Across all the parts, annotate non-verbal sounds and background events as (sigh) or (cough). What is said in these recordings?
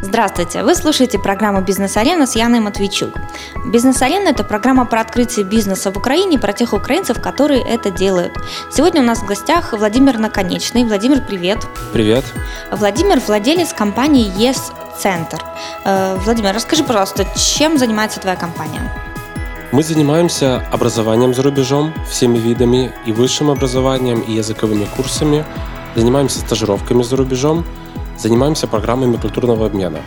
Здравствуйте! Вы слушаете программу «Бизнес-арена» с Яной Матвейчук. «Бизнес-арена» – это программа про открытие бизнеса в Украине, про тех украинцев, которые это делают. Сегодня у нас в гостях Владимир Наконечный. Владимир, привет! Привет! Владимир – владелец компании «Ес Центр». Э, Владимир, расскажи, пожалуйста, чем занимается твоя компания? Мы занимаемся образованием за рубежом, всеми видами, и высшим образованием, и языковыми курсами. Занимаемся стажировками за рубежом – занимаемся программами культурного обмена.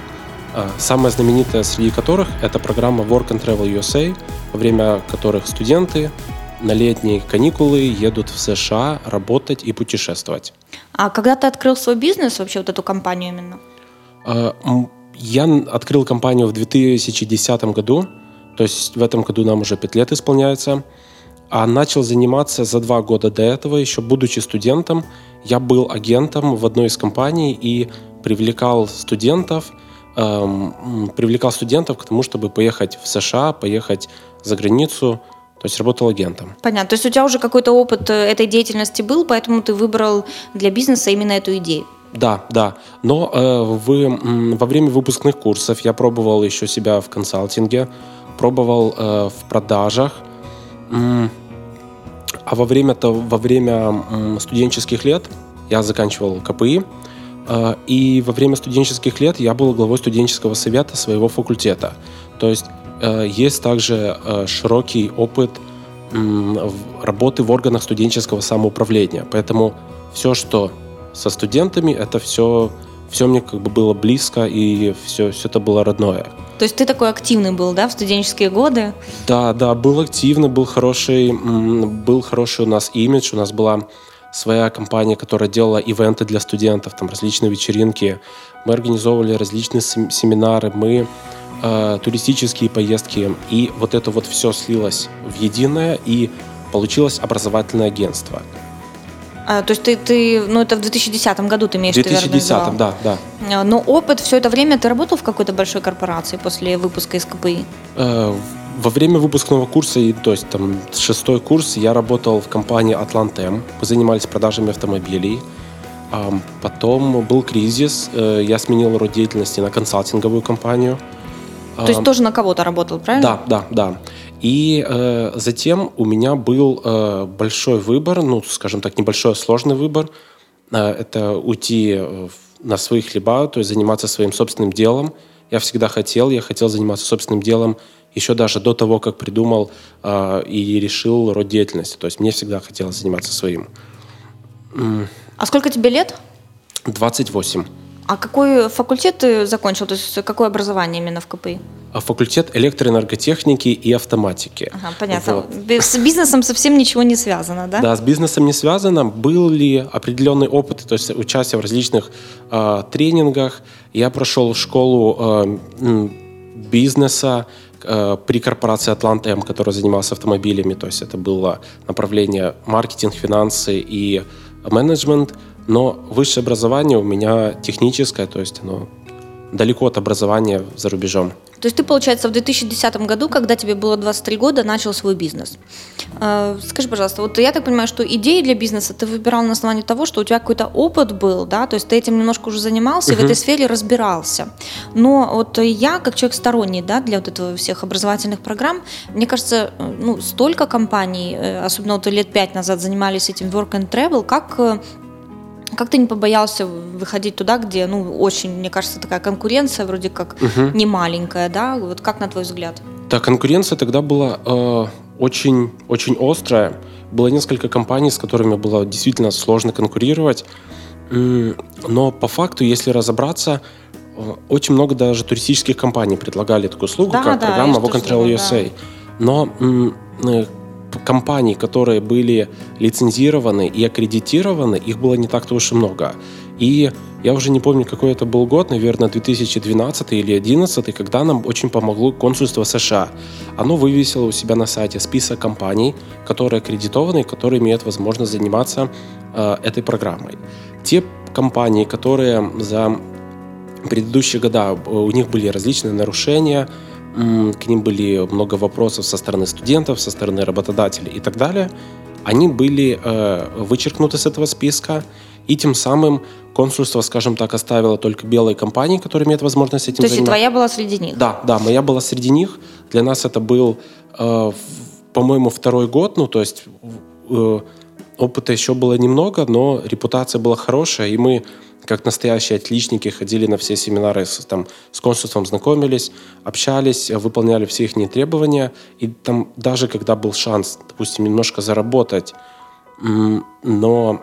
А, самая знаменитая среди которых – это программа Work and Travel USA, во время которых студенты на летние каникулы едут в США работать и путешествовать. А когда ты открыл свой бизнес, вообще вот эту компанию именно? А, я открыл компанию в 2010 году, то есть в этом году нам уже 5 лет исполняется, а начал заниматься за два года до этого, еще будучи студентом, я был агентом в одной из компаний и привлекал студентов, эм, привлекал студентов к тому, чтобы поехать в США, поехать за границу, то есть работал агентом. Понятно. То есть у тебя уже какой-то опыт э, этой деятельности был, поэтому ты выбрал для бизнеса именно эту идею. Да, да. Но э, в, во время выпускных курсов я пробовал еще себя в консалтинге, пробовал э, в продажах. А во время, -то, во время студенческих лет я заканчивал КПИ, а, и во время студенческих лет я был главой студенческого совета своего факультета. То есть э, есть также э, широкий опыт работы в органах студенческого самоуправления. Поэтому все, что со студентами, это все, все мне как бы было близко, и все, все это было родное. То есть ты такой активный был, да, в студенческие годы? Да, да, был активный, был хороший, был хороший у нас имидж, у нас была своя компания, которая делала ивенты для студентов, там различные вечеринки. Мы организовывали различные семинары, мы э, туристические поездки, и вот это вот все слилось в единое, и получилось образовательное агентство. А, то есть ты, ты, ну это в 2010 году ты имеешь, В 2010, наверное, да, да. А, но опыт все это время ты работал в какой-то большой корпорации после выпуска из КПИ? Э, во время выпускного курса, то есть там шестой курс, я работал в компании Atlantem. Мы занимались продажами автомобилей. Потом был кризис, э, я сменил род деятельности на консалтинговую компанию. То есть тоже на кого-то работал, правильно? Да, да, да. И э, затем у меня был э, большой выбор, ну, скажем так, небольшой, а сложный выбор. Э, это уйти э, на свои хлеба, то есть заниматься своим собственным делом. Я всегда хотел, я хотел заниматься собственным делом еще даже до того, как придумал э, и решил род деятельности. То есть мне всегда хотелось заниматься своим. А сколько тебе лет? 28. А какой факультет ты закончил? То есть какое образование именно в КПИ? А факультет электроэнерготехники и автоматики. Ага, понятно. Вот. С бизнесом совсем ничего не связано, да? Да, с бизнесом не связано. Был ли определенный опыт, то есть участие в различных э, тренингах. Я прошел школу э, бизнеса э, при корпорации Атлант М, которая занималась автомобилями. То есть это было направление маркетинг, финансы и менеджмент. Но высшее образование у меня техническое, то есть оно далеко от образования за рубежом. То есть ты, получается, в 2010 году, когда тебе было 23 года, начал свой бизнес. Э, скажи, пожалуйста, вот я так понимаю, что идеи для бизнеса ты выбирал на основании того, что у тебя какой-то опыт был, да, то есть ты этим немножко уже занимался uh-huh. и в этой сфере разбирался. Но вот я, как человек сторонний, да, для вот этого всех образовательных программ, мне кажется, э, ну, столько компаний, э, особенно вот лет пять назад занимались этим work and travel, как как ты не побоялся выходить туда, где, ну, очень, мне кажется, такая конкуренция вроде как угу. не маленькая, да? Вот как на твой взгляд? Да, конкуренция тогда была э, очень, очень острая. Было несколько компаний, с которыми было действительно сложно конкурировать. Но по факту, если разобраться, э, очень много даже туристических компаний предлагали такую услугу, да, как да, программа and Travel USA. Да. Но э, компаний, которые были лицензированы и аккредитированы, их было не так-то уж и много. И я уже не помню, какой это был год, наверное, 2012 или 2011, когда нам очень помогло консульство США. Оно вывесило у себя на сайте список компаний, которые аккредитованы, которые имеют возможность заниматься э, этой программой. Те компании, которые за предыдущие года э, у них были различные нарушения, к ним были много вопросов со стороны студентов, со стороны работодателей и так далее, они были э, вычеркнуты с этого списка, и тем самым консульство, скажем так, оставило только белые компании, которые имеют возможность этим То есть и заниматься. твоя была среди них? Да, да, моя была среди них. Для нас это был, э, по-моему, второй год, ну, то есть э, опыта еще было немного, но репутация была хорошая, и мы, как настоящие отличники, ходили на все семинары, с, там, с консульством знакомились, общались, выполняли все их требования, и там даже когда был шанс, допустим, немножко заработать, но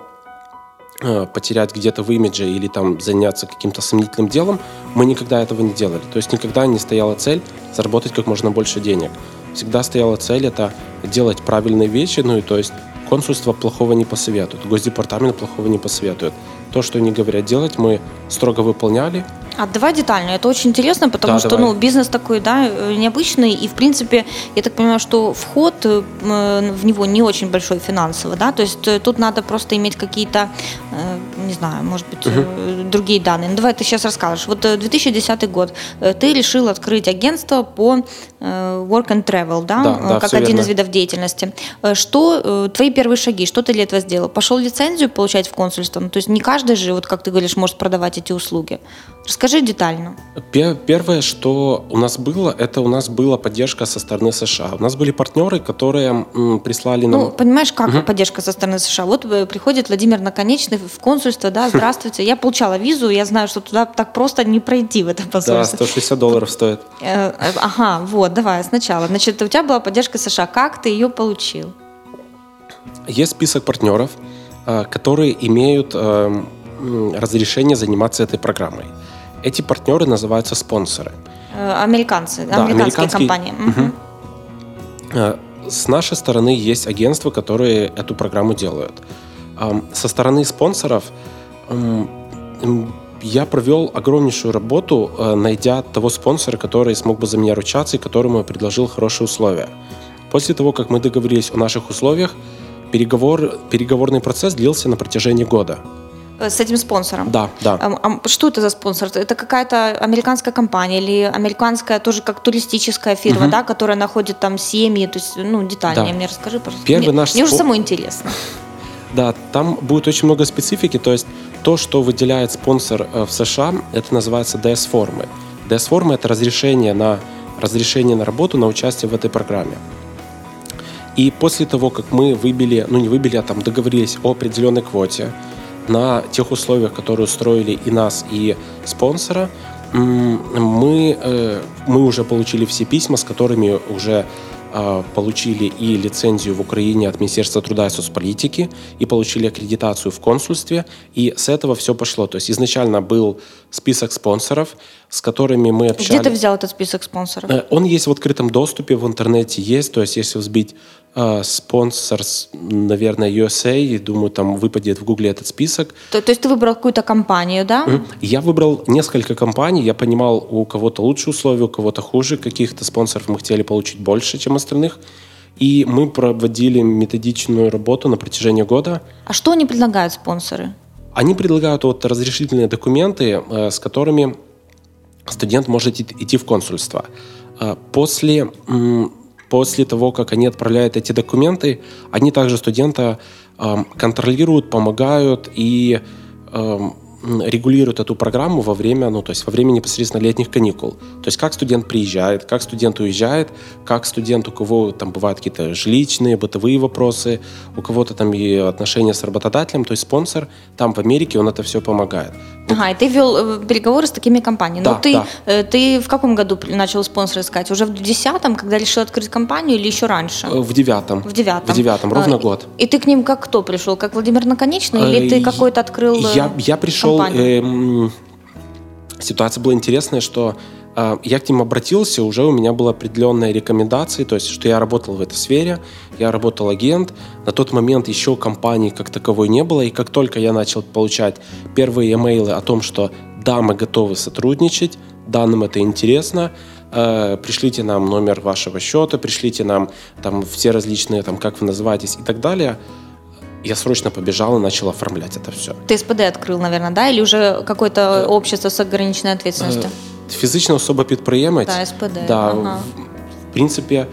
э, потерять где-то в имидже или там заняться каким-то сомнительным делом, мы никогда этого не делали. То есть никогда не стояла цель заработать как можно больше денег. Всегда стояла цель это делать правильные вещи, ну и то есть консульство плохого не посоветует, госдепартамент плохого не посоветует. То, что они говорят делать, мы строго выполняли, А давай детально, это очень интересно, потому Да, что давай. ну, бизнес такой, да, э, необычный, и в принципе, я так понимаю, что вход э, м, в него не очень большой финансово, да, то есть э, тут надо просто иметь какие-то, э, не знаю, может быть, э, другие данные. Ну, давай ты сейчас расскажешь. Вот э, 2010 год, э, ты решил открыть агентство по э, work and travel, да, Да, э, да, как один верно. из видов деятельности. Э, Что, э, твои первые шаги, что ты для этого сделал? Пошел лицензию получать в консульство? Ну, то есть не каждый же, вот как ты говоришь, может продавать эти услуги. Расскажи детально. Пе- Первое, что у нас было, это у нас была поддержка со стороны США. У нас были партнеры, которые прислали нам... Ну, понимаешь, как поддержка со стороны США? Вот э, приходит Владимир Наконечный в консульство, да, здравствуйте. Я получала визу, я знаю, что туда так просто не пройти, в это да, посольство. 160 долларов стоит. Э, э, Ага, вот, давай сначала. Значит, у тебя была поддержка США. Как ты ее получил? Есть список партнеров, которые имеют э, м, разрешение заниматься этой программой. Эти партнеры называются спонсоры. Э, Американцы, Да, американские американские- компании. Э, С нашей стороны есть агентства, которые эту программу делают. Со стороны спонсоров я провел огромнейшую работу, э, найдя того спонсора, который смог бы за меня ручаться и которому я предложил хорошие условия. После того, как мы договорились о наших условиях, переговор, переговорный процесс длился на протяжении года. Э, С этим спонсором. Да, да. Ам- ам, Что это за спонсор? Это какая-то американская компания или американская тоже как туристическая фирма, да, которая находит там семьи, то есть, ну, детальнее Да. мне расскажи, пожалуйста. Первый мне, наш мне уже спо- самой интересно. Да, там будет очень много специфики, то есть то, что выделяет спонсор э, в США, это называется DS-формы. DS-формы – это разрешение на, разрешение на работу, на участие в этой программе. И после того, как мы выбили, ну не выбили, а там договорились о определенной квоте на тех условиях, которые устроили и нас, и спонсора, мы, э, мы уже получили все письма, с которыми уже э, получили и лицензию в Украине от Министерства труда и соцполитики, и получили аккредитацию в консульстве, и с этого все пошло. То есть изначально был список спонсоров, с которыми мы общались. Где ты взял этот список спонсоров? Э, Он есть в открытом доступе, в интернете есть. То есть, если взбить спонсор, с, наверное, USA, и думаю, там выпадет в гугле этот список. То, то есть ты выбрал какую-то компанию, да? Я выбрал несколько компаний, я понимал, у кого-то лучше условия, у кого-то хуже, каких-то спонсоров мы хотели получить больше, чем остальных. И мы проводили методичную работу на протяжении года. А что они предлагают спонсоры? Они предлагают вот разрешительные документы, э, с которыми студент может ид- идти в консульство. Э, После, после того, как они отправляют эти документы, они также студента эм, контролируют, помогают и м, регулируют эту программу во время, ну, то есть во время непосредственно летних каникул. То есть как студент приезжает, как студент уезжает, как студент, у кого там бывают какие-то жилищные, бытовые вопросы, у кого-то там и отношения с работодателем, то есть спонсор там в Америке, он это все помогает. Ага, и ты вел э, переговоры с такими компаниями. Да, ну, ты, да. э, ты в каком году начал спонсора искать? Уже в десятом, когда решил открыть компанию или еще раньше? Э, В девятом. В девятом. В девятом, ровно А, год. И ты к ним как кто пришел? Как Владимир Наконечный? Или ты Э, какой-то открыл Я, я пришел... компанию? эм, ситуация была интересная, что я к ним обратился, уже у меня были определенные рекомендации, то есть, что я работал в этой сфере, я работал агент. На тот момент еще компании как таковой не было, и как только я начал получать первые имейлы о том, что да, мы готовы сотрудничать, да, нам это интересно, э, пришлите нам номер вашего счета, пришлите нам там все различные, там, как вы называетесь и так далее, я срочно побежал и начал оформлять это все. Ты СПД открыл, наверное, да? Или уже какое-то общество с ограниченной ответственностью? Фізична особа підприємець. Да, СПД, Да, ага. в, в принципі,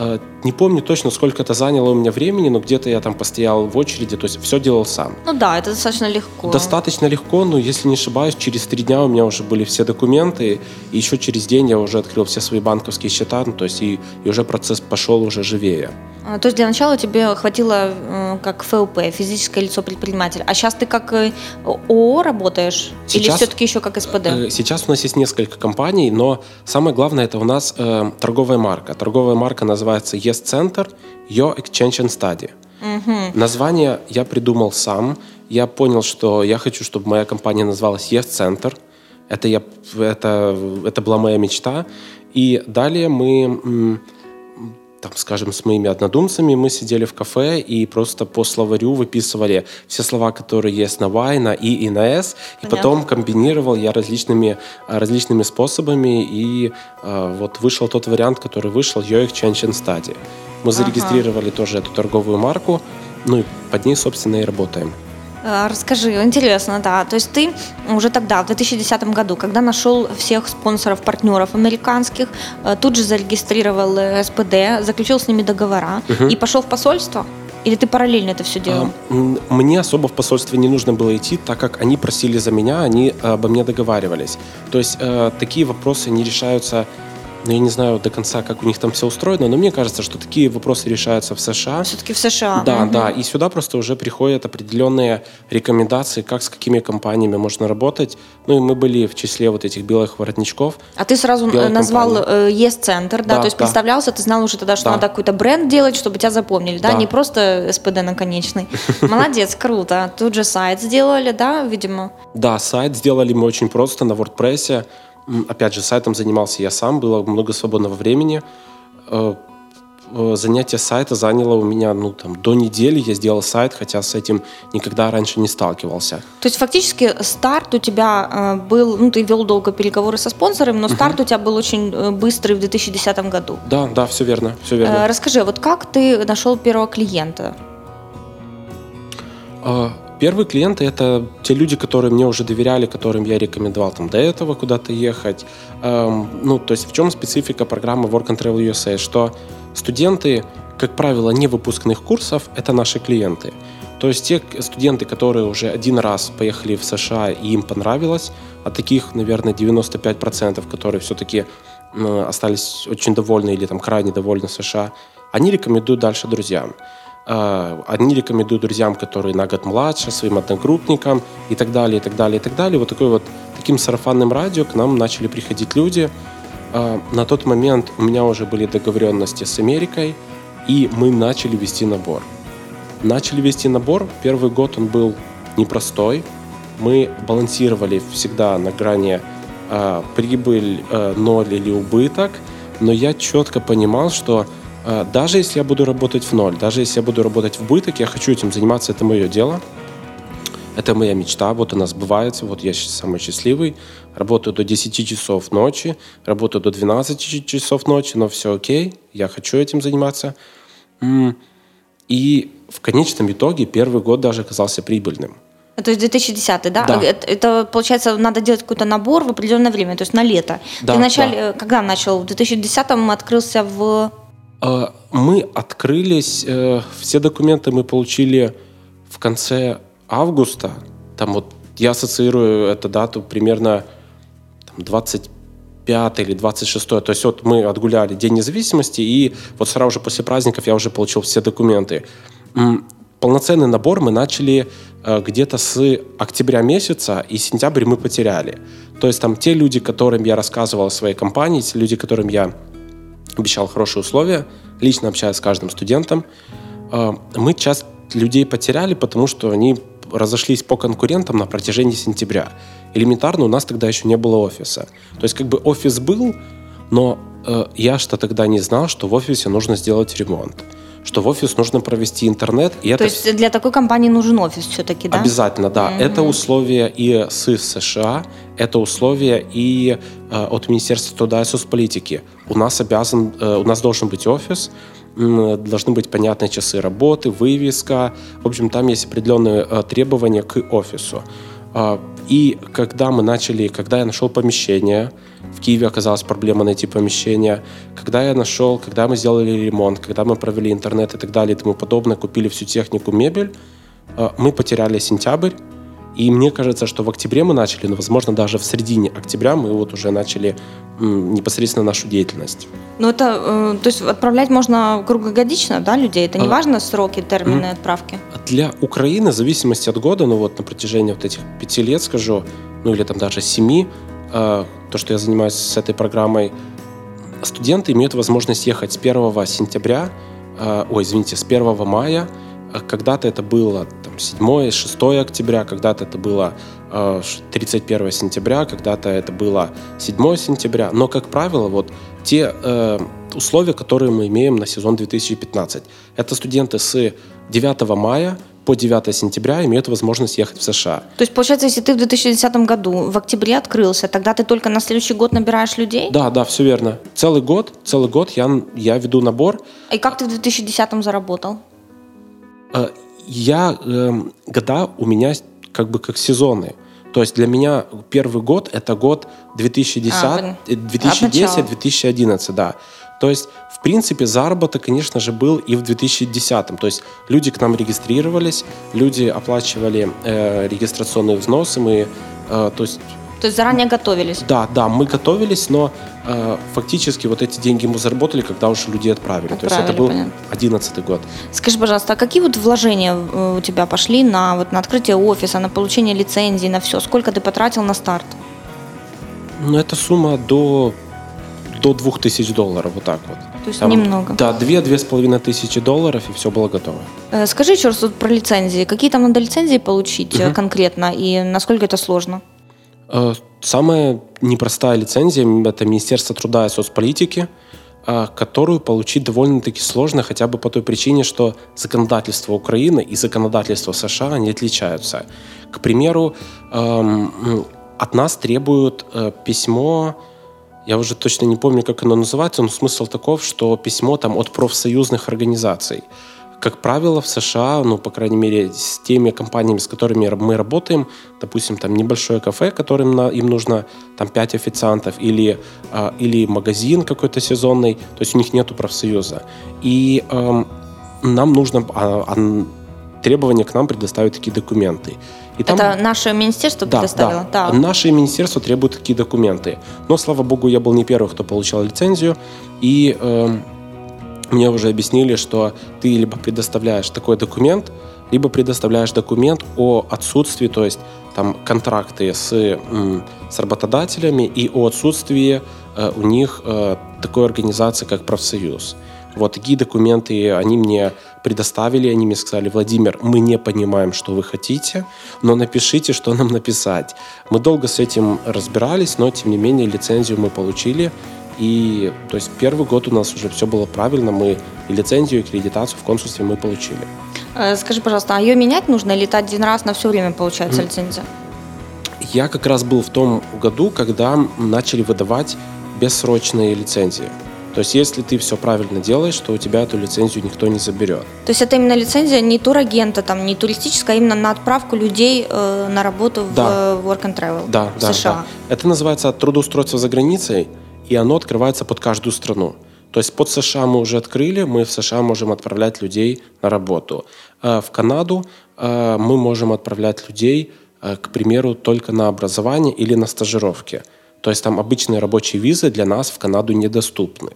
е, не помню точно, сколько это заняло у меня времени, но где-то я там постоял в очереди, то есть все делал сам. Ну да, это достаточно легко. Достаточно легко, но если не ошибаюсь, через три дня у меня уже были все документы, и еще через день я уже открыл все свои банковские счета, ну, то есть и, и уже процесс пошел уже живее. А, то есть для начала тебе хватило э, как ФЛП, физическое лицо предприниматель. А сейчас ты как э, ООО работаешь? Сейчас, Или все-таки еще как СПД? Э, сейчас у нас есть несколько компаний, но самое главное это у нас э, торговая марка. Торговая марка называется Yes Center Your Exchange Study. Угу. Название я придумал сам. Я понял, что я хочу, чтобы моя компания называлась Yes Center. Это, я, это, это была моя мечта. И далее мы там, скажем, с моими однодумцами мы сидели в кафе и просто по словарю выписывали все слова, которые есть на Y, на И и на S, и потом комбинировал я различными, различными способами, и э, вот вышел тот вариант, который вышел, Yo Exchange and Study. Мы зарегистрировали ага. тоже эту торговую марку, ну и под ней, собственно, и работаем. Э, расскажи, интересно, да. То есть ты уже тогда, в 2010 году, когда нашел всех спонсоров, партнеров американских, э, тут же зарегистрировал э, СПД, заключил с ними договора угу. и пошел в посольство? Или ты параллельно это все делал? Мне особо в посольство не нужно было идти, так как они просили за меня, они обо мне договаривались. То есть такие вопросы не решаются я не знаю до конца, как у них там все устроено, но мне кажется, что такие вопросы решаются в США. Все-таки в США. Да, угу. да. И сюда просто уже приходят определенные рекомендации, как с какими компаниями можно работать. Ну и мы были в числе вот этих белых воротничков. А ты сразу назвал э, ЕС-центр, да? да? То есть да. представлялся, ты знал уже тогда, что да. надо какой-то бренд делать, чтобы тебя запомнили, да? да. Не просто СПД наконечный. (laughs) Молодец, круто. Тут же сайт сделали, да, видимо? Да, сайт сделали мы очень просто на WordPress. Опять же, сайтом занимался я сам, было много свободного времени. Э, э, занятие сайта заняло у меня ну, там, до недели. Я сделал сайт, хотя с этим никогда раньше не сталкивался. То есть фактически старт у тебя э, был, ну ты вел долго переговоры со спонсорами, но старт uh у тебя был очень быстрый в 2010 году. Да, да, все верно, все верно. Расскажи, вот как ты нашел первого клиента? Первые клиенты – это те люди, которые мне уже доверяли, которым я рекомендовал там до этого куда-то ехать. Эм, ну, то есть в чем специфика программы Work and Travel USA? Что студенты, как правило, не выпускных курсов – это наши клиенты. То есть те студенты, которые уже один раз поехали в США и им понравилось, а таких, наверное, 95%, которые все-таки э, остались очень довольны или там крайне довольны США, они рекомендуют дальше друзьям. А, они рекомендуют друзьям, которые на год младше, своим одногруппникам и так далее, и так далее, и так далее. Вот такой вот таким сарафанным радио к нам начали приходить люди. А, на тот момент у меня уже были договоренности с Америкой, и мы начали вести набор. Начали вести набор. Первый год он был непростой. Мы балансировали всегда на грани э, прибыль, э, ноль или убыток, но я четко понимал, что даже если я буду работать в ноль, даже если я буду работать в быток, я хочу этим заниматься, это мое дело. Это моя мечта, вот она сбывается, вот я самый счастливый. Работаю до 10 часов ночи, работаю до 12 часов ночи, но все окей, я хочу этим заниматься. И в конечном итоге первый год даже оказался прибыльным. То есть 2010, да? да. Это, это, получается, надо делать какой-то набор в определенное время, то есть на лето. Да, Ты вначале, да. Э, когда начал? В 2010-м открылся в а, мы открылись, э, все документы мы получили в конце августа. Там вот я ассоциирую эту дату примерно там, 25 или 26. То есть вот мы отгуляли День независимости, и вот сразу же после праздников я уже получил все документы. Полноценный набор мы начали э, где-то с октября месяца, и сентябрь мы потеряли. То есть там те люди, которым я рассказывал о своей компании, те люди, которым я обещал хорошие условия, лично общаясь с каждым студентом. А, мы часть людей потеряли, потому что они разошлись по конкурентам на протяжении сентября. Элементарно у нас тогда еще не было офиса. То есть как бы офис был, но э, я что тогда не знал, что в офисе нужно сделать ремонт что в офис нужно провести интернет. И То это... есть для такой компании нужен офис все-таки, да? Обязательно, да. Mm-hmm. Это условие и с США, это условие и э, от Министерства труда и соцполитики. У нас обязан, э, у нас должен быть офис, должны быть понятные часы работы, вывеска. В общем, там есть определенные э, требования к офису. Э, И когда мы начали, когда я нашел помещение, в Киеве оказалась проблема найти помещение, когда я нашел, когда мы сделали ремонт, когда мы провели интернет и так далее и тому подобное, купили всю технику, мебель, э, мы потеряли сентябрь, и мне кажется, что в октябре мы начали, но, возможно, даже в середине октября мы вот уже начали непосредственно нашу деятельность. Ну, это, э, то есть отправлять можно круглогодично, да, людей? Это не а, важно сроки, термины отправки? Для Украины, в зависимости от года, ну вот на протяжении вот этих пяти лет, скажу, ну или там даже семи, э, то, что я занимаюсь с этой программой, студенты имеют возможность ехать с 1 сентября, э, ой, извините, с 1 мая, когда-то это было там, 7-6 октября, когда-то это было 31 э, сентября, когда-то это было 7 сентября. Но, как правило, вот те э, условия, которые мы имеем на сезон 2015, это студенты с 9 мая по 9 сентября имеют возможность ехать в США. То есть, получается, если ты в 2010 году в октябре открылся, тогда ты только на следующий год набираешь людей? Да, да, все верно. Целый год, целый год я, я веду набор. И как ты в 2010 заработал? Я э, года у меня как бы как сезоны. То есть для меня первый год это год 2010, а, 2010-2011, э, да. То есть, в принципе, заработок, конечно же, был и в 2010. То есть люди к нам регистрировались, люди оплачивали э, регистрационные взносы, мы, э, то есть то есть заранее готовились? Да, да, мы готовились, но э, фактически вот эти деньги мы заработали, когда уже люди отправили. отправили То есть это был одиннадцатый год. Скажи, пожалуйста, а какие вот вложения э, у тебя пошли на, вот, на открытие офиса, на получение лицензии, на все? Сколько ты потратил на старт? Ну, это сумма до, до двух тысяч долларов, вот так вот. То есть Там, немного. Да, две-две с половиной тысячи долларов, и все было готово. Э, скажи еще раз вот про лицензии. Какие там надо лицензии получить угу. конкретно, и насколько это сложно? Э, самая непростая лицензия – это Министерство труда и соцполитики, э, которую получить довольно-таки сложно, хотя бы по той причине, что законодательство Украины и законодательство США не отличаются. К примеру, эм, от нас требуют э, письмо, я уже точно не помню, как оно называется, но смысл таков, что письмо там от профсоюзных организаций – как правило, в США, ну, по крайней мере, с теми компаниями, с которыми мы работаем, допустим, там небольшое кафе, которым на, им нужно там 5 официантов, или, а, или магазин какой-то сезонный, то есть у них нету профсоюза. И эм, нам нужно, а, а, требования к нам предоставить такие документы. И там, Это наше министерство да, предоставило? Да, да. Наше министерство требует такие документы. Но, слава богу, я был не первый, кто получал лицензию. И э, мне уже объяснили, что ты либо предоставляешь такой документ, либо предоставляешь документ о отсутствии, то есть там контракты с, с работодателями и о отсутствии э, у них э, такой организации, как профсоюз. Вот такие документы они мне предоставили, они мне сказали, Владимир, мы не понимаем, что вы хотите, но напишите, что нам (laughs) написать. Мы долго с этим разбирались, но тем не менее лицензию мы получили, и то есть первый год у нас уже все было правильно, мы и лицензию, и аккредитацию в консульстве мы получили. Э, скажи, пожалуйста, а ее менять нужно или это один раз на все время получается mm. лицензия? Я как раз был в том году, когда начали выдавать бессрочные лицензии. То есть, если ты все правильно делаешь, то у тебя эту лицензию никто не заберет. То есть это именно лицензия не турагента, там, не туристическая, а именно на отправку людей э, на работу да. в Work and Travel да, в да, США. Да. Это называется трудоустройство за границей и оно открывается под каждую страну. То есть под США мы уже открыли, мы в США можем отправлять людей на работу. А в Канаду а, мы можем отправлять людей, а, к примеру, только на образование или на стажировки. То есть там обычные рабочие визы для нас в Канаду недоступны.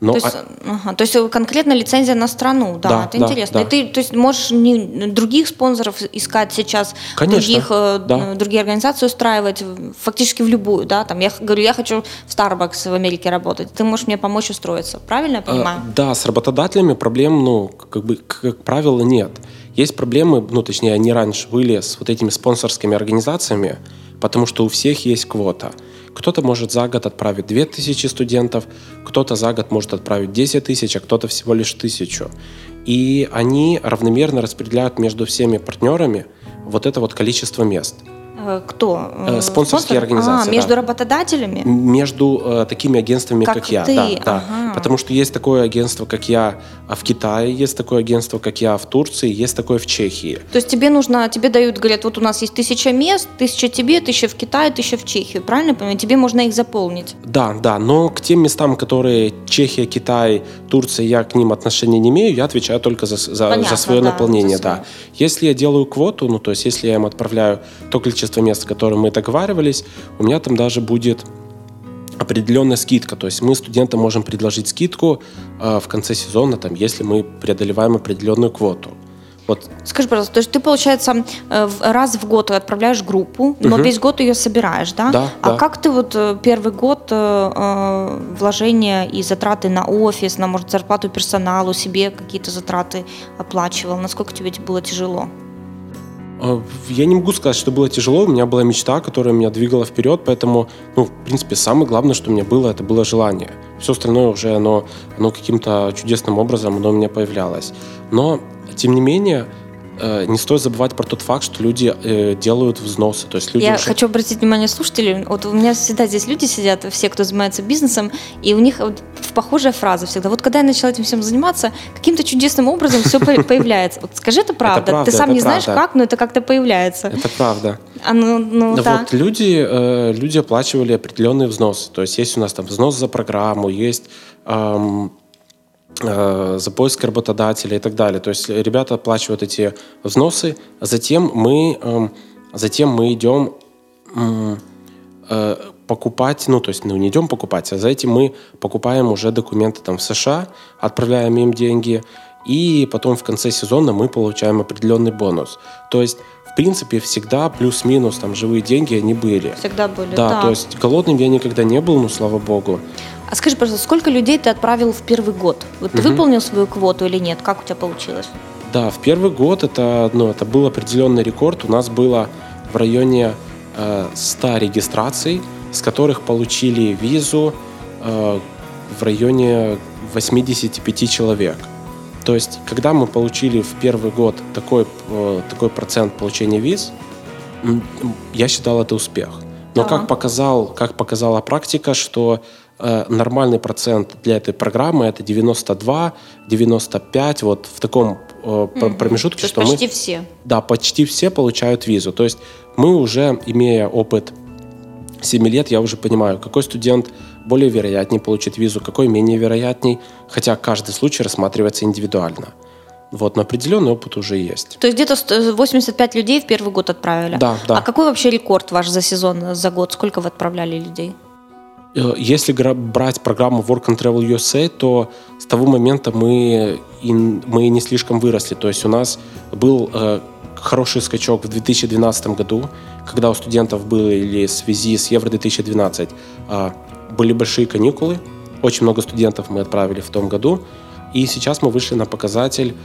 Но, то, есть, а... ага, то есть конкретно лицензия на страну, да, да это да, интересно. Да. И ты то есть, можешь не других спонсоров искать сейчас, Конечно, других, э, да. другие организации устраивать, фактически в любую, да, там я говорю, я хочу в Starbucks в Америке работать, ты можешь мне помочь устроиться, правильно я понимаю? А, да, с работодателями проблем, ну, как бы, как правило, нет. Есть проблемы, ну, точнее, они раньше были с вот этими спонсорскими организациями, потому что у всех есть квота – кто-то может за год отправить 2000 студентов, кто-то за год может отправить 10 тысяч, а кто-то всего лишь тысячу. И они равномерно распределяют между всеми партнерами вот это вот количество мест. Э, кто? Э, спонсорские Спонсор? организации. А, между да. работодателями? Между э, такими агентствами, как, как я. Ты. Да, да. Ага. Ага. Потому что есть такое агентство, как я в Китае, есть такое агентство, как я в Турции, есть такое в Чехии. То есть тебе нужно, тебе дают, говорят, вот у нас есть тысяча мест, тысяча тебе, тысяча в Китае, тысяча в Чехию, правильно понимаю? Тебе можно их заполнить. Да, да, но к тем местам, которые Чехия, Китай, Турция, я к ним отношения не имею, я отвечаю только за, за, Понятно, за свое да, наполнение, за да. Если я делаю квоту, ну то есть если я им отправляю то количество мест, которое мы договаривались, у меня там даже будет определенная скидка. То есть мы студентам можем предложить скидку э, в конце сезона, там, если мы преодолеваем определенную квоту. Вот. Скажи, пожалуйста, то есть ты, получается, э, раз в год отправляешь группу, но угу. весь год ее собираешь, да? Да. А да. как ты вот э, первый год э, вложения и затраты на офис, на, может, зарплату персоналу, себе какие-то затраты оплачивал? Насколько тебе было тяжело? А, я не могу сказать, что было тяжело. У меня была мечта, которая меня двигала вперед, поэтому, ну, в принципе, самое главное, что у меня было, это было желание. Все остальное уже, оно, оно каким-то чудесным образом, оно у меня появлялось. Но, тем не менее, Э, не стоит забывать про тот факт, что люди э, делают взносы. То есть люди Я уже... хочу обратить внимание слушателей. Вот у меня всегда здесь люди сидят, все, кто занимается бизнесом, и у них вот похожая фраза всегда. Вот когда я начала этим всем заниматься, каким-то чудесным образом все появляется. Вот скажи, это правда. Это правда Ты сам не правда. знаешь, как, но это как-то появляется. Это правда. А ну, ну, вот люди, э, люди оплачивали определенные взносы. То есть есть у нас там взнос за программу, есть эм, Э, за поиск работодателя и так далее. То есть ребята оплачивают эти взносы, а затем мы, эм, затем мы идем э, покупать, ну, то есть, ну, не идем покупать, а за этим мы покупаем уже документы там в США, отправляем им деньги, и потом в конце сезона мы получаем определенный бонус. То есть, в принципе, всегда плюс-минус там живые деньги они были. Всегда были, да. Да, то есть голодным я никогда не был, ну, слава богу. А скажи, пожалуйста, сколько людей ты отправил в первый год? Вот ты угу. выполнил свою квоту или нет? Как у тебя получилось? Да, в первый год это, ну, это был определенный рекорд. У нас было в районе э, 100 регистраций, с которых получили визу э, в районе 85 человек. То есть, когда мы получили в первый год такой, э, такой процент получения виз, я считал это успех. Но да. как, показал, как показала практика, что нормальный процент для этой программы это 92, 95, вот в таком э, промежутке, То что почти мы... все. Да, почти все получают визу. То есть мы уже, имея опыт 7 лет, я уже понимаю, какой студент более вероятнее получит визу, какой менее вероятней, хотя каждый случай рассматривается индивидуально. Вот, но определенный опыт уже есть. То есть где-то 85 людей в первый год отправили? Да, да. А какой вообще рекорд ваш за сезон, за год? Сколько вы отправляли людей? Э, если брать программу Work and Travel USA, то с того момента мы, мы не слишком выросли. То есть у нас был э, хороший скачок в 2012 году, когда у студентов были связи с Евро-2012 э, были большие каникулы. Очень много студентов мы отправили в том году. И сейчас мы вышли на показатель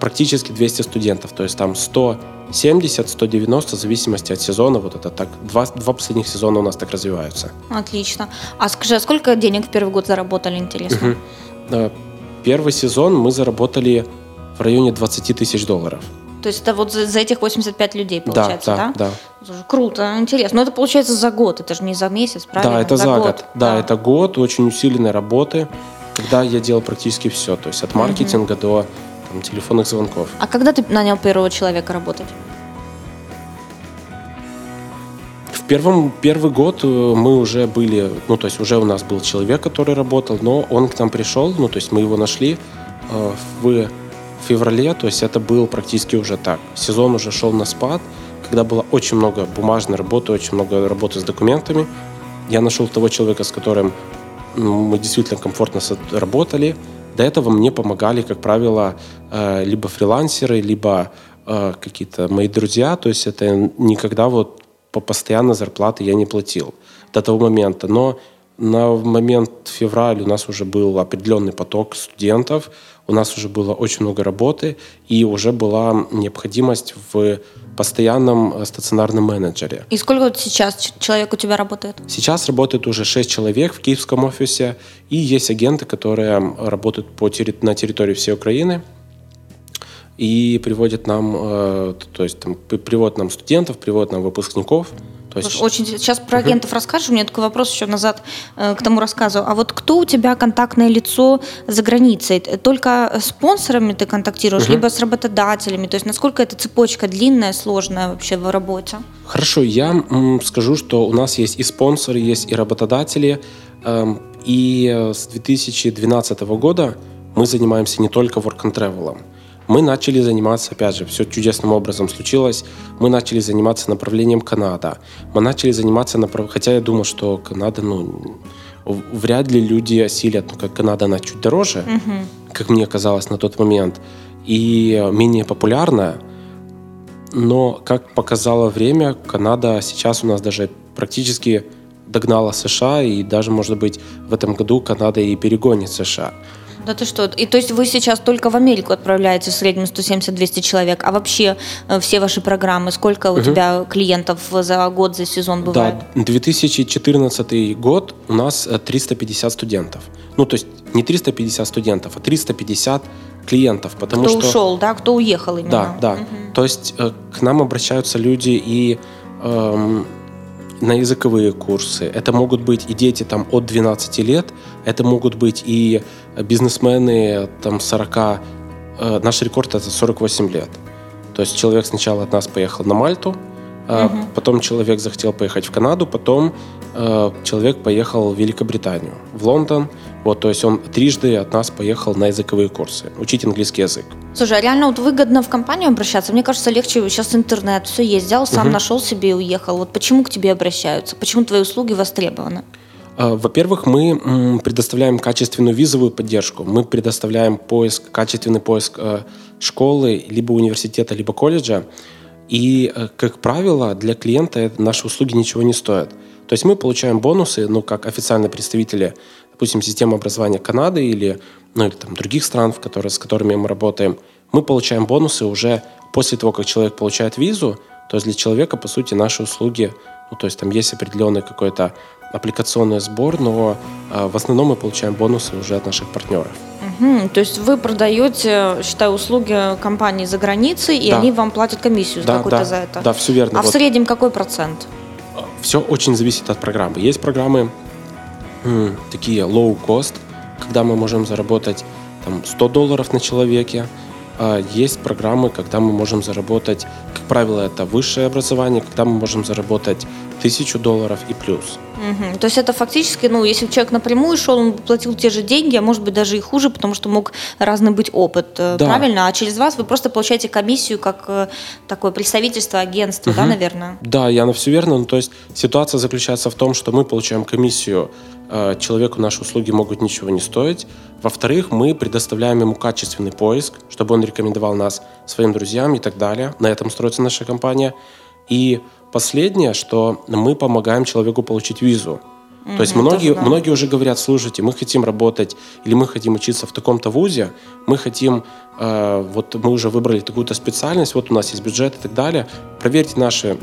практически 200 студентов. То есть там 100 70-190 в зависимости от сезона. Вот это так. Два, два последних сезона у нас так развиваются. Отлично. А скажи, а сколько денег в первый год заработали, интересно? Угу. Первый сезон мы заработали в районе 20 тысяч долларов. То есть это вот за, за этих 85 людей получается, да? Да, да. Круто, интересно. Но это получается за год, это же не за месяц, правильно? Да, это за, за год. год. Да, да, это год очень усиленной работы, когда я делал практически все. То есть от маркетинга угу. до там, телефонных звонков. А когда ты нанял первого человека работать? В первом, первый год э, мы уже были, ну, то есть уже у нас был человек, который работал, но он к нам пришел, ну, то есть мы его нашли э, в феврале, то есть это был практически уже так. Сезон уже шел на спад, когда было очень много бумажной работы, очень много работы с документами. Я нашел того человека, с которым мы действительно комфортно работали, до этого мне помогали, как правило, э, либо фрилансеры, либо э, какие-то мои друзья. То есть это никогда вот по постоянной зарплаты я не платил до того момента. Но на момент февраля у нас уже был определенный поток студентов, у нас уже было очень много работы, и уже была необходимость в постоянном э, стационарном менеджере. И сколько вот сейчас человек у тебя работает? Сейчас работает уже 6 человек в киевском офисе, и есть агенты, которые работают по на территории всей Украины и приводят нам, э, то есть там, приводят нам студентов, приводят нам выпускников, То есть... Очень сейчас про агентов угу. расскажешь. У меня такой вопрос еще назад э, к тому рассказу. А вот кто у тебя контактное лицо за границей? Только с спонсорами ты контактируешь, угу. либо с работодателями? То есть насколько эта цепочка длинная, сложная вообще в работе? Хорошо, я м, скажу, что у нас есть и спонсоры, есть и работодатели. Э, и с 2012 года мы занимаемся не только work and travel. Мы начали заниматься, опять же, все чудесным образом случилось. Мы начали заниматься направлением Канада. Мы начали заниматься, направ... хотя я думал, что Канада, ну, вряд ли люди осилят, ну, как Канада, она чуть дороже, угу. как мне казалось на тот момент, и менее популярная. Но, как показало время, Канада сейчас у нас даже практически догнала США, и даже, может быть, в этом году Канада и перегонит США. Да ты что? И то есть вы сейчас только в Америку отправляете в среднем 170-200 человек, а вообще э, все ваши программы, сколько у угу. тебя клиентов за год, за сезон бывает? Да, 2014 год у нас 350 э, студентов. Ну, то есть не 350 студентов, а 350 клиентов, потому кто что... Кто ушел, да? Кто уехал именно? Да, да. Угу. То есть э, к нам обращаются люди и эм, на языковые курсы. Это могут быть и дети там от 12 лет, это могут быть и бизнесмены там 40, э, наш рекорд это 48 лет. То есть человек сначала от нас поехал на Мальту, угу. потом человек захотел поехать в Канаду, потом э, человек поехал в Великобританию, в Лондон. Вот, то есть он трижды от нас поехал на языковые курсы, учить английский язык. Слушай, а реально вот выгодно в компанию обращаться? Мне кажется, легче сейчас интернет, все есть, взял, сам угу. нашел себе и уехал. Вот почему к тебе обращаются? Почему твои услуги востребованы? А, во-первых, мы предоставляем качественную визовую поддержку. Мы предоставляем поиск, качественный поиск э, школы, либо университета, либо колледжа. И, э, как правило, для клиента наши услуги ничего не стоят. То есть мы получаем бонусы, ну, как официальные представители, допустим, системы образования Канады или, ну, или там, других стран, в которые, с которыми мы работаем. Мы получаем бонусы уже после того, как человек получает визу. То есть для человека, по сути, наши услуги, ну, то есть там есть определенный какой-то аппликационный сбор, но э, в основном мы получаем бонусы уже от наших партнеров. Угу, то есть вы продаете, считаю, услуги компании за границей, и да. они вам платят комиссию да, какую-то да, за это? Да, все верно. А вот. в среднем какой процент? Все очень зависит от программы. Есть программы м, такие low cost, когда мы можем заработать там, 100 долларов на человеке, а есть программы, когда мы можем заработать, как правило, это высшее образование, когда мы можем заработать тысячу долларов и плюс. Угу. То есть это фактически, ну, если человек напрямую шел, он платил те же деньги, а может быть даже и хуже, потому что мог разный быть опыт, э, да. правильно? А через вас вы просто получаете комиссию как э, такое представительство агентства, угу. да, наверное? Да, Яна, все верно. Ну, то есть ситуация заключается в том, что мы получаем комиссию, человеку наши услуги могут ничего не стоить. Во-вторых, мы предоставляем ему качественный поиск, чтобы он рекомендовал нас своим друзьям и так далее. На этом строится наша компания. И последнее, что мы помогаем человеку получить визу. Mm-hmm, То есть многие, да. многие уже говорят, слушайте, мы хотим работать или мы хотим учиться в таком-то вузе, мы хотим, э, вот мы уже выбрали такую-то специальность, вот у нас есть бюджет и так далее. Проверьте наши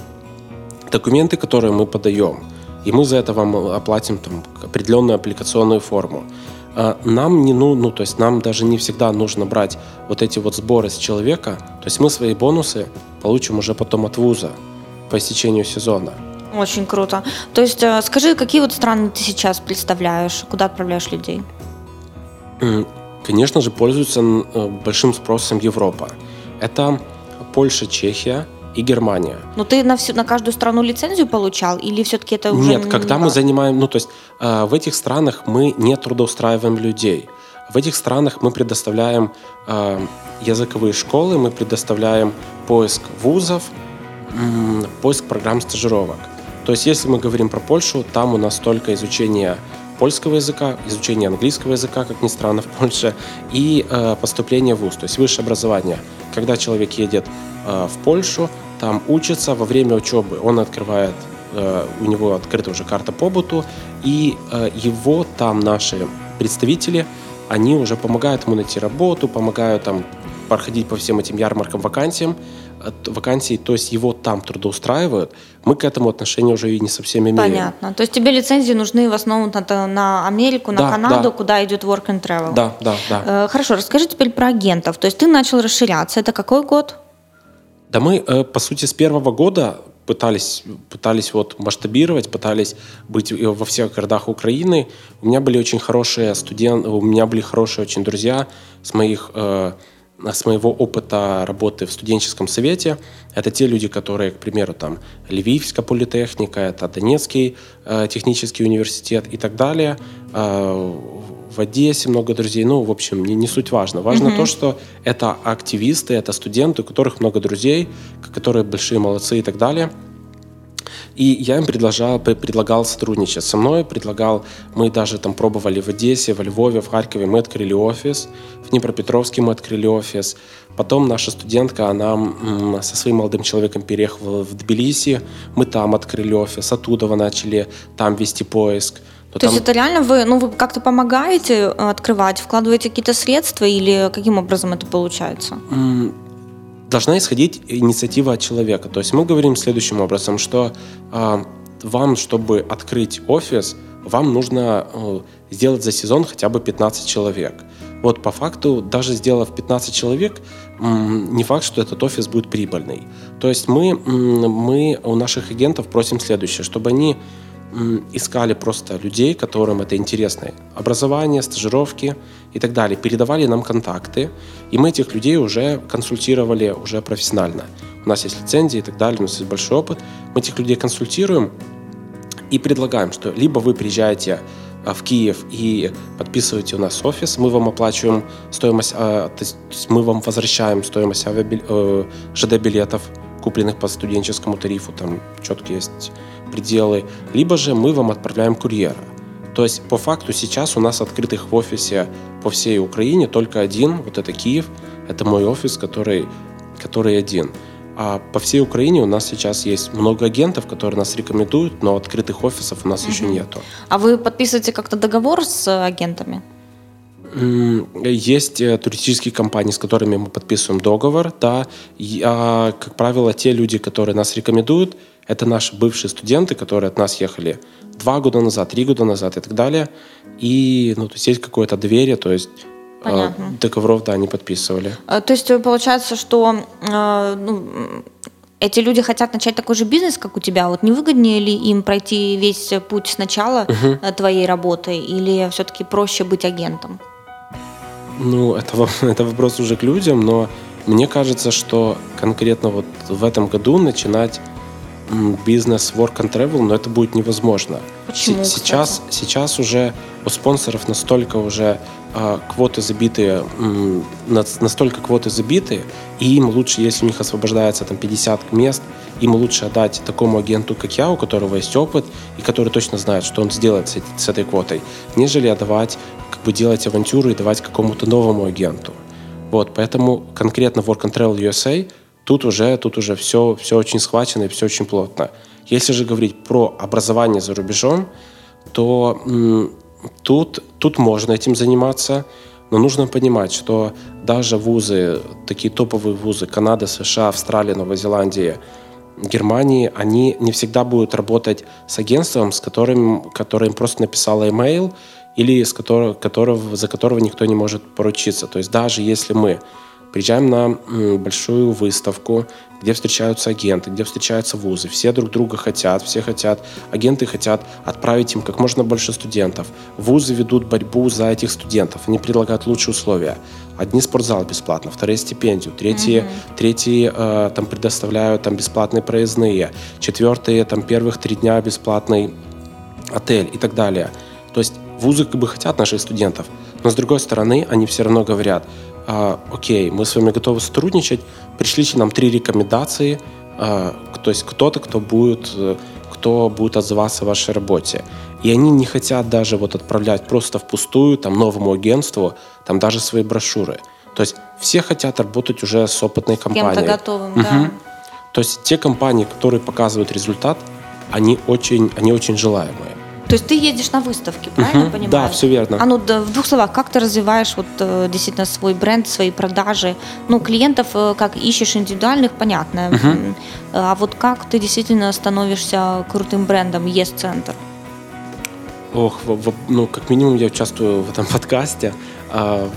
документы, которые мы подаем, и мы за это вам оплатим там, определенную аппликационную форму. Э, нам не ну, ну, то есть нам даже не всегда нужно брать вот эти вот сборы с человека, то есть мы свои бонусы получим уже потом от вуза по истечению сезона. Очень круто. То есть э, скажи, какие вот страны ты сейчас представляешь, куда отправляешь людей? Конечно же, пользуется э, большим спросом Европа. Это Польша, Чехия и Германия. Но ты на, всю, на каждую страну лицензию получал или все-таки это уже Нет, когда не мы занимаем, ну то есть э, в этих странах мы не трудоустраиваем людей. В этих странах мы предоставляем языковые школы, мы предоставляем поиск вузов, поиск программ стажировок. То есть, если мы говорим про Польшу, там у нас только изучение польского языка, изучение английского языка, как ни странно, в Польше, и э, поступление в ВУЗ, то есть высшее образование. Когда человек едет э, в Польшу, там учится, во время учебы он открывает, э, у него открыта уже карта побыту, и э, его там наши представители, они уже помогают ему найти работу, помогают там проходить по всем этим ярмаркам, вакансиям, вакансий, то есть его там трудоустраивают, мы к этому отношения уже и не совсем имеем. Понятно. То есть тебе лицензии нужны в основном на, на Америку, на да, Канаду, да. куда идет work and travel. Да, да, да. Э, хорошо, расскажи теперь про агентов. То есть ты начал расширяться. Это какой год? Да мы, э, по сути, с первого года пытались, пытались вот масштабировать, пытались быть во всех городах Украины. У меня были очень хорошие студенты, у меня были хорошие очень друзья с моих э, с моего опыта работы в студенческом совете, это те люди, которые, к примеру, там Львивская политехника, это Донецкий э, технический университет и так далее. Э, в Одессе много друзей. Ну, в общем, не, не суть важно. Важно mm-hmm. то, что это активисты, это студенты, у которых много друзей, которые большие молодцы и так далее. И я им предлагал, предлагал сотрудничать со мной, предлагал, мы даже там пробовали в Одессе, во Львове, в Харькове, мы открыли офис, в Днепропетровске мы открыли офис. Потом наша студентка, она со своим молодым человеком переехала в Тбилиси, мы там открыли офис, оттуда начали там вести поиск. То, То есть это реально вы, ну, вы как-то помогаете э, открывать, вкладываете какие-то средства или каким образом это получается? должна исходить инициатива от человека. То есть мы говорим следующим образом, что э, вам, чтобы открыть офис, вам нужно э, сделать за сезон хотя бы 15 человек. Вот по факту, даже сделав 15 человек, не факт, что этот офис будет прибыльный. То есть мы, мы у наших агентов просим следующее, чтобы они искали просто людей, которым это интересно. Образование, стажировки и так далее. Передавали нам контакты, и мы этих людей уже консультировали уже профессионально. У нас есть лицензии и так далее, у нас есть большой опыт. Мы этих людей консультируем и предлагаем, что либо вы приезжаете а, в Киев и подписываете у нас офис, мы вам оплачиваем стоимость, а, то есть мы вам возвращаем стоимость э, ЖД-билетов, купленных по студенческому тарифу, там четко есть пределы, либо же мы вам отправляем курьера. То есть по факту сейчас у нас открытых в офисе по всей Украине только один, вот это Киев, это мой офис, который, который один. А по всей Украине у нас сейчас есть много агентов, которые нас рекомендуют, но открытых офисов у нас угу. еще нету. А вы подписываете как-то договор с агентами? Есть э, туристические компании, с которыми мы подписываем договор, да. И, а, как правило, те люди, которые нас рекомендуют, это наши бывшие студенты, которые от нас ехали два года назад, три года назад и так далее. И, ну, то есть есть какое-то доверие, то есть э, Понятно. договоров, да, не подписывали. А, то есть э, получается, что ну, эти люди хотят начать такой же бизнес, как у тебя. Вот не выгоднее ли им пройти весь путь сначала угу. твоей работы, или все-таки проще быть агентом? Ну, это, (laughs) это вопрос уже к людям, но мне кажется, что конкретно вот в этом году начинать бизнес work and travel, но это будет невозможно. Почему, сейчас, сейчас уже у спонсоров настолько уже э, квоты забиты, м, настолько квоты забиты, и им лучше, если у них освобождается там 50 мест, им лучше отдать такому агенту, как я, у которого есть опыт, и который точно знает, что он сделает с, с этой квотой, нежели отдавать как бы делать авантюру и давать какому-то новому агенту. Вот, поэтому конкретно Work and Travel USA тут уже, тут уже все, все очень схвачено и все очень плотно. Если же говорить про образование за рубежом, то м, тут, тут можно этим заниматься, но нужно понимать, что даже вузы, такие топовые вузы Канады, США, Австралии, Новой Зеландии, Германии, они не всегда будут работать с агентством, с которым, которое им просто написало email, или с которого, которого, за которого никто не может поручиться. То есть даже если мы приезжаем на большую выставку, где встречаются агенты, где встречаются вузы, все друг друга хотят, все хотят, агенты хотят отправить им как можно больше студентов. Вузы ведут борьбу за этих студентов, они предлагают лучшие условия. Одни спортзал бесплатно, вторые стипендию, третьи, mm-hmm. третьи э, там предоставляют там бесплатные проездные, четвертые там первых три дня бесплатный отель и так далее. То есть вузы как бы хотят наших студентов, но с другой стороны они все равно говорят, а, окей, мы с вами готовы сотрудничать, пришлите нам три рекомендации, а, то есть кто-то, кто будет, кто будет отзываться о вашей работе. И они не хотят даже вот отправлять просто впустую там новому агентству там даже свои брошюры. То есть все хотят работать уже с опытной компанией. С кем-то готовым, угу. да. То есть те компании, которые показывают результат, они очень, они очень желаемые. То есть ты едешь на выставки, правильно угу, понимаю? Да, все верно. А ну да, в двух словах, как ты развиваешь вот э, действительно свой бренд, свои продажи? Ну, клиентов э, как ищешь индивидуальных, понятно. Угу. А вот как ты действительно становишься крутым брендом ЕС-центр? Ох, в, в, ну, как минимум я участвую в этом (laughs) подкасте. А,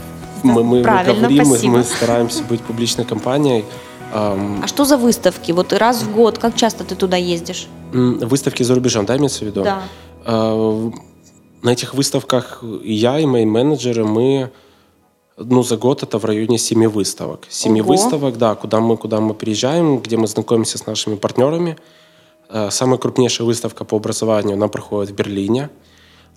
мы, мы, мы говорим, мы, мы стараемся быть публичной компанией. А что за выставки? Вот раз в год, как часто ты туда ездишь? Выставки за рубежом, да, имеется в виду? Да. А, на этих выставках я, и мои менеджеры, мы ну, за год это в районе семи выставок. Семи Ого. выставок, да, куда мы, куда мы приезжаем, где мы знакомимся с нашими партнерами. Э, самая крупнейшая выставка по образованию, она проходит в Берлине.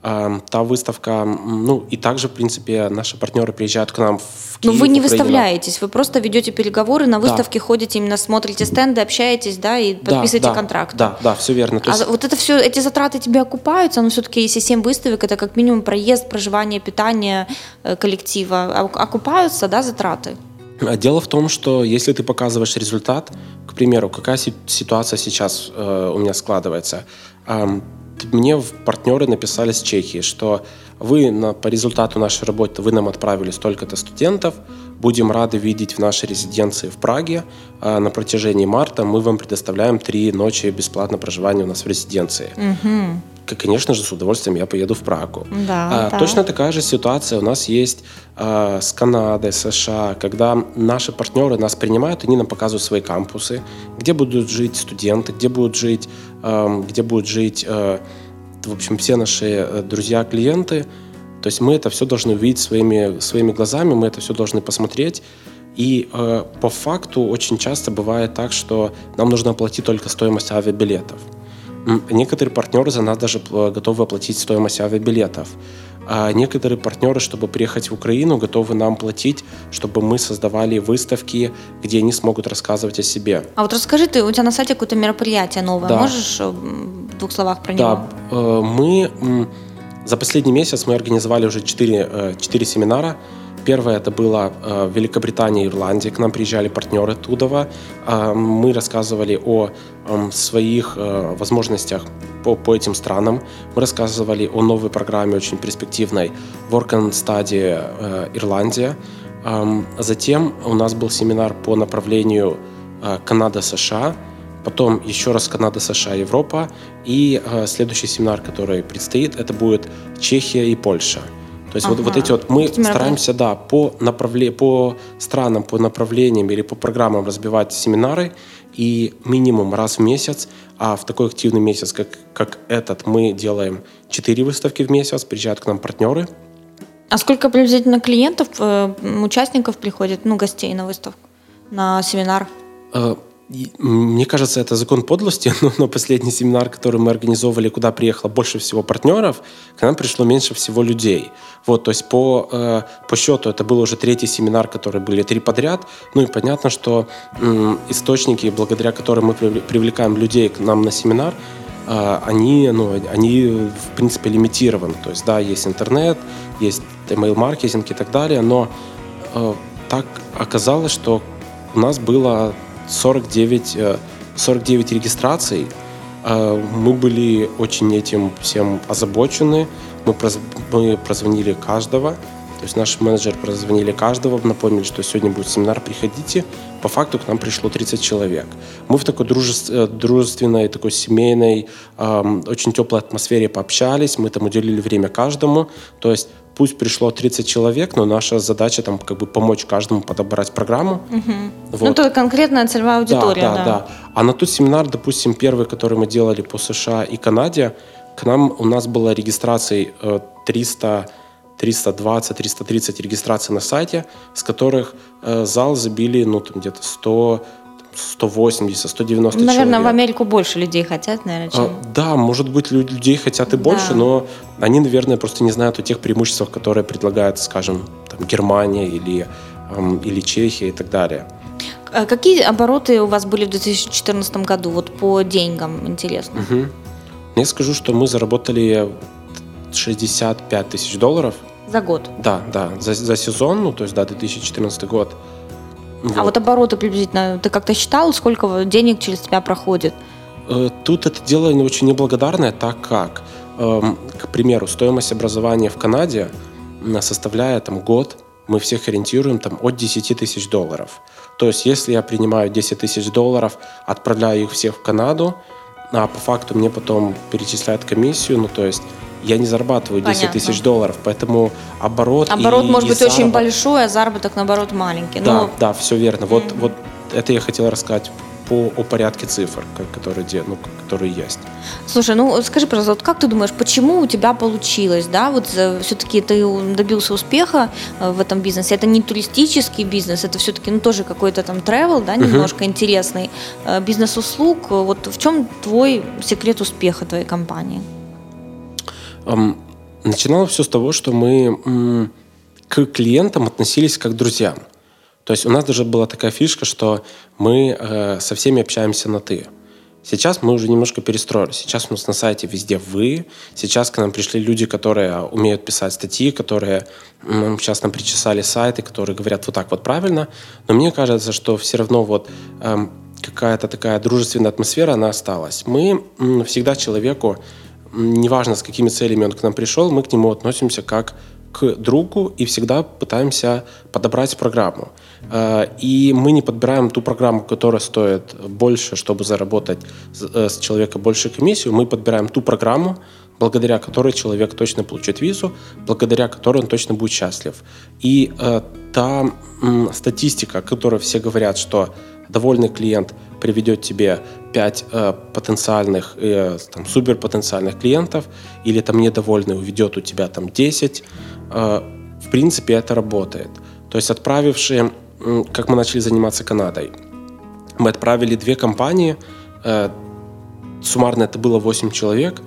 Та выставка, ну и также, в принципе, наши партнеры приезжают к нам в Киев, Но вы не Украину. выставляетесь, вы просто ведете переговоры, на выставке да. ходите, именно смотрите стенды, общаетесь, да, и подписываете да, да, контракт. Да, да, все верно. То есть... А вот это все, эти затраты тебе окупаются, но все-таки если 7 выставок, это как минимум проезд, проживание, питание э, коллектива, а окупаются, да, затраты? А дело в том, что если ты показываешь результат, к примеру, какая ситуация сейчас э, у меня складывается, мне в партнеры написали с Чехии, что вы на, по результату нашей работы, вы нам отправили столько-то студентов, будем рады видеть в нашей резиденции в Праге. А на протяжении марта мы вам предоставляем три ночи бесплатно проживания у нас в резиденции. Угу. Конечно же, с удовольствием я поеду в Прагу. Да, а, да. Точно такая же ситуация у нас есть а, с Канадой, США, когда наши партнеры нас принимают, они нам показывают свои кампусы, где будут жить студенты, где будут жить, где будут жить а, в общем, все наши э, друзья, клиенты. То есть мы это все должны увидеть своими, своими глазами, мы это все должны посмотреть. И э, по факту очень часто бывает так, что нам нужно оплатить только стоимость авиабилетов. Некоторые партнеры за нас даже э, готовы оплатить стоимость авиабилетов. А некоторые партнеры, чтобы приехать в Украину, готовы нам платить, чтобы мы создавали выставки, где они смогут рассказывать о себе. А вот расскажи, ты, у тебя на сайте какое-то мероприятие новое, да. можешь э, в двух словах про него? Да, э, мы за последний месяц мы организовали уже 4, 4 семинара, Первое это было э, в Великобритании и Ирландии. К нам приезжали партнеры Тудова. Э, мы рассказывали о эм, своих э, возможностях по, по этим странам. Мы рассказывали о новой программе, очень перспективной Work and Study Ирландия. Эм, затем у нас был семинар по направлению Канада-США, потом еще раз Канада, США, Европа. И следующий семинар, который предстоит, это будет Чехия и Польша. То есть ага. вот, вот эти вот мы эти стараемся, да, по, направле, по странам, по направлениям или по программам разбивать семинары и минимум раз в месяц, а в такой активный месяц, как, как этот, мы делаем 4 выставки в месяц, приезжают к нам партнеры. А сколько приблизительно клиентов, э, участников приходит, ну, гостей на выставку, на семинар? Мне кажется, это закон подлости, (laughs) но на последний семинар, который мы организовывали, куда приехало больше всего партнеров, к нам пришло меньше всего людей. Вот, то есть по, э, по счету это был уже третий семинар, который были три подряд. Ну и понятно, что источники, благодаря которым мы привлекаем людей к нам на семинар, э, они, ну, они в принципе лимитированы. То есть, да, есть интернет, есть email-маркетинг и так далее, но э, так оказалось, что у нас было 49, 49 э, регистраций. Э, мы были очень этим всем озабочены. Мы, проз, мы прозвонили каждого. То есть наш менеджер прозвонили каждого, напомнили, что сегодня будет семинар, приходите. По факту к нам пришло 30 человек. Мы в такой э, дружественной, такой семейной, очень теплой атмосфере пообщались, мы там уделили время каждому. То есть пусть пришло 30 человек, но наша задача там как бы помочь каждому подобрать программу. Угу. Вот. Ну, это конкретная целевая аудитория, да, да. Да, А на тот семинар, допустим, первый, который мы делали по США и Канаде, к нам у нас было регистраций 300 320-330 регистраций на сайте, с которых э, зал забили ну, там где-то 100 180, 190 Наверное, человек. в Америку больше людей хотят, наверное, чем... А, да, может быть, людей хотят и больше, да. но они, наверное, просто не знают о тех преимуществах, которые предлагает, скажем, там, Германия или, эм, или Чехия и так далее. А какие обороты у вас были в 2014 году, вот по деньгам, интересно? Угу. Я скажу, что мы заработали 65 тысяч долларов. За год? Да, да, за, за сезон, ну, то есть, да, 2014 год. Вот. А вот обороты приблизительно, ты как-то считал, сколько денег через тебя проходит? Э, тут это дело очень неблагодарное, так как, эм, к примеру, стоимость образования в Канаде составляет там, год, мы всех ориентируем там, от 10 тысяч долларов. То есть, если я принимаю 10 тысяч долларов, отправляю их всех в Канаду, а по факту мне потом перечисляют комиссию, ну то есть я не зарабатываю 10 Понятно. тысяч долларов, поэтому оборот Оборот и, может и быть заработок... очень большой, а заработок наоборот маленький. Да, Но... да, все верно. Вот, вот это я хотел рассказать по о порядке цифр, которые, ну, которые есть. Слушай, ну скажи, пожалуйста, вот как ты думаешь, почему у тебя получилось, да, вот все-таки ты добился успеха э, в этом бизнесе, это не туристический бизнес, это все-таки, ну, тоже какой-то там travel, да, немножко uh-huh. интересный, э, бизнес-услуг, вот в чем твой секрет успеха твоей компании? Начиналось все с того, что мы к клиентам относились как к друзьям. То есть у нас даже была такая фишка, что мы э, со всеми общаемся на «ты». Сейчас мы уже немножко перестроились. Сейчас у нас на сайте везде «вы». Сейчас к нам пришли люди, которые умеют писать статьи, которые сейчас нам причесали сайты, которые говорят вот так вот правильно. Но мне кажется, что все равно вот э, какая-то такая дружественная атмосфера, она осталась. Мы э, всегда человеку, неважно с какими целями он к нам пришел, мы к нему относимся как к другу и всегда пытаемся подобрать программу. Э, и мы не подбираем ту программу, которая стоит больше, чтобы заработать э, с человека большую комиссию. Мы подбираем ту программу, благодаря которой человек точно получит визу, благодаря которой он точно будет счастлив. И э, та э, статистика, о которой все говорят, что довольный клиент приведет тебе 5 э, потенциальных, э, там, суперпотенциальных клиентов, или там недовольный уведет у тебя там 10, э, в принципе это работает. То есть отправившие как мы начали заниматься Канадой. Мы отправили две компании, э, суммарно это было 8 человек,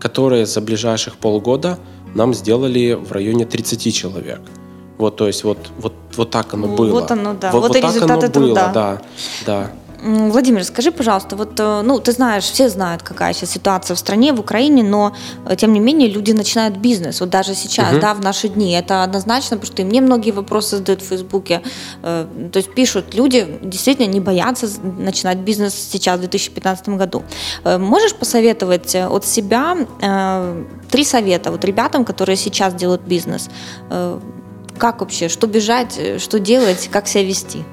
которые за ближайших полгода нам сделали в районе 30 человек. Вот, то есть вот, вот, вот так оно было. Вот оно, да. Вот, вот, вот и результаты труда. Было, да, да. Владимир, скажи, пожалуйста, вот, э, ну, ты знаешь, все знают, какая сейчас ситуация в стране, в Украине, но, э, тем не менее, люди начинают бизнес. Вот даже сейчас, угу. да, в наши дни. Это однозначно, потому что и мне многие вопросы задают в Фейсбуке. Э, то есть пишут, люди действительно не боятся начинать бизнес сейчас, в 2015 году. Можешь посоветовать от себя три совета вот ребятам, которые сейчас делают бизнес? Как вообще, что бежать, что делать, как себя вести?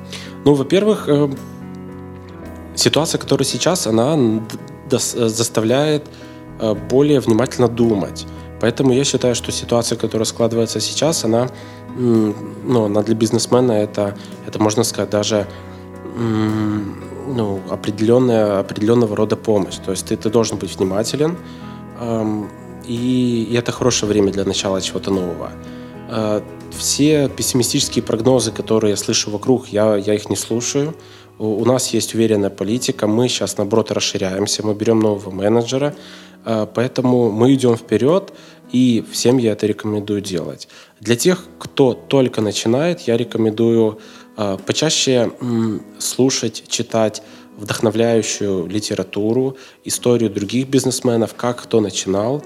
Ну, во-первых, ситуация, которая сейчас, она заставляет э, более внимательно думать. Поэтому я считаю, что ситуация, которая складывается сейчас, она, ну, она для бизнесмена это, это можно сказать, даже ну, определенная, определенного рода помощь. То есть ты, ты должен быть внимателен, эм, и, и это хорошее время для начала чего-то нового. Э, все пессимистические прогнозы, которые я слышу вокруг, я, я их не слушаю. У нас есть уверенная политика, мы сейчас, наоборот, расширяемся, мы берем нового менеджера, а, поэтому мы идем вперед, и всем я это рекомендую делать. Для тех, кто только начинает, я рекомендую а, почаще слушать, читать вдохновляющую литературу, историю других бизнесменов, как кто начинал,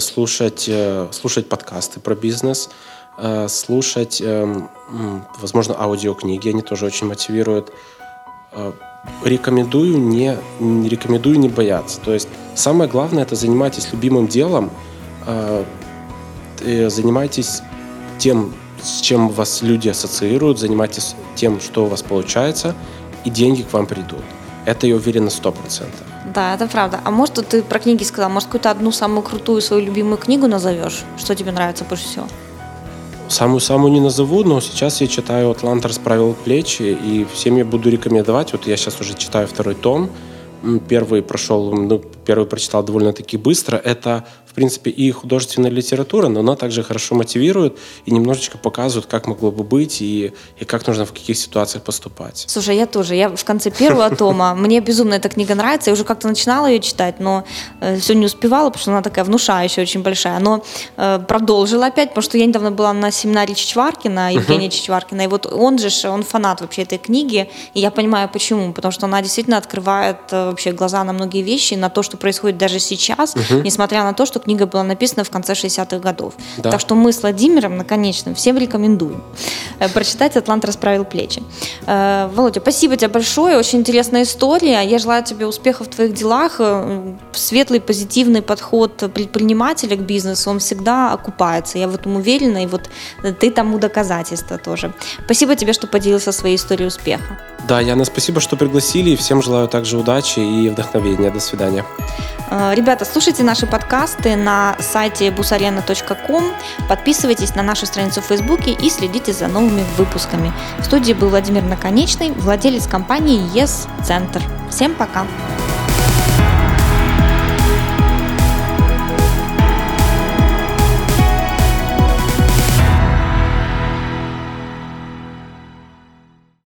слушать, э, слушать подкасты про бизнес – Э, слушать, эм, возможно, аудиокниги, они тоже очень мотивируют. Э, рекомендую не, рекомендую не бояться. То есть самое главное это занимайтесь любимым делом, э, занимайтесь тем, с чем вас люди ассоциируют, занимайтесь тем, что у вас получается, и деньги к вам придут. Это я уверен на 100%. Да, это правда. А может, ты про книги сказал, может, какую-то одну самую крутую свою любимую книгу назовешь? Что тебе нравится больше всего? Самую-самую не назову, но сейчас я читаю «Атлант расправил плечи», и всем я буду рекомендовать. Вот я сейчас уже читаю второй том. Первый прошел, ну, первый прочитал довольно-таки быстро. Это принципе, и художественная литература, но она также хорошо мотивирует и немножечко показывает, как могло бы быть и, и как нужно в каких ситуациях поступать. Слушай, я тоже. Я в конце первого (laughs) тома. Мне безумно эта книга нравится. Я уже как-то начинала ее читать, но э, все не успевала, потому что она такая внушающая, очень большая. Но э, продолжила опять, потому что я недавно была на семинаре Чичваркина, Евгения. Чичваркина, и вот он же, он фанат вообще этой книги, и я понимаю, почему. Потому что она действительно открывает э, вообще глаза на многие вещи, на то, что происходит даже сейчас, uh-huh. несмотря на то, что книга была написана в конце 60-х годов. Да. Так что мы с Владимиром, наконечно, всем рекомендуем э, прочитать «Атлант расправил плечи». Э, Володя, спасибо тебе большое, очень интересная история. Я желаю тебе успехов в твоих делах. Э, светлый, позитивный подход предпринимателя к бизнесу, он всегда окупается. Я в этом уверена, и вот ты тому доказательство тоже. Спасибо тебе, что поделился своей историей успеха. Да, Яна, спасибо, что пригласили. Всем желаю также удачи и вдохновения. До свидания. Э, ребята, слушайте наши подкасты на сайте busarena.com, подписывайтесь на нашу страницу в Фейсбуке и следите за новыми выпусками. В студии был Владимир Наконечный, владелец компании Yes Center. Всем пока!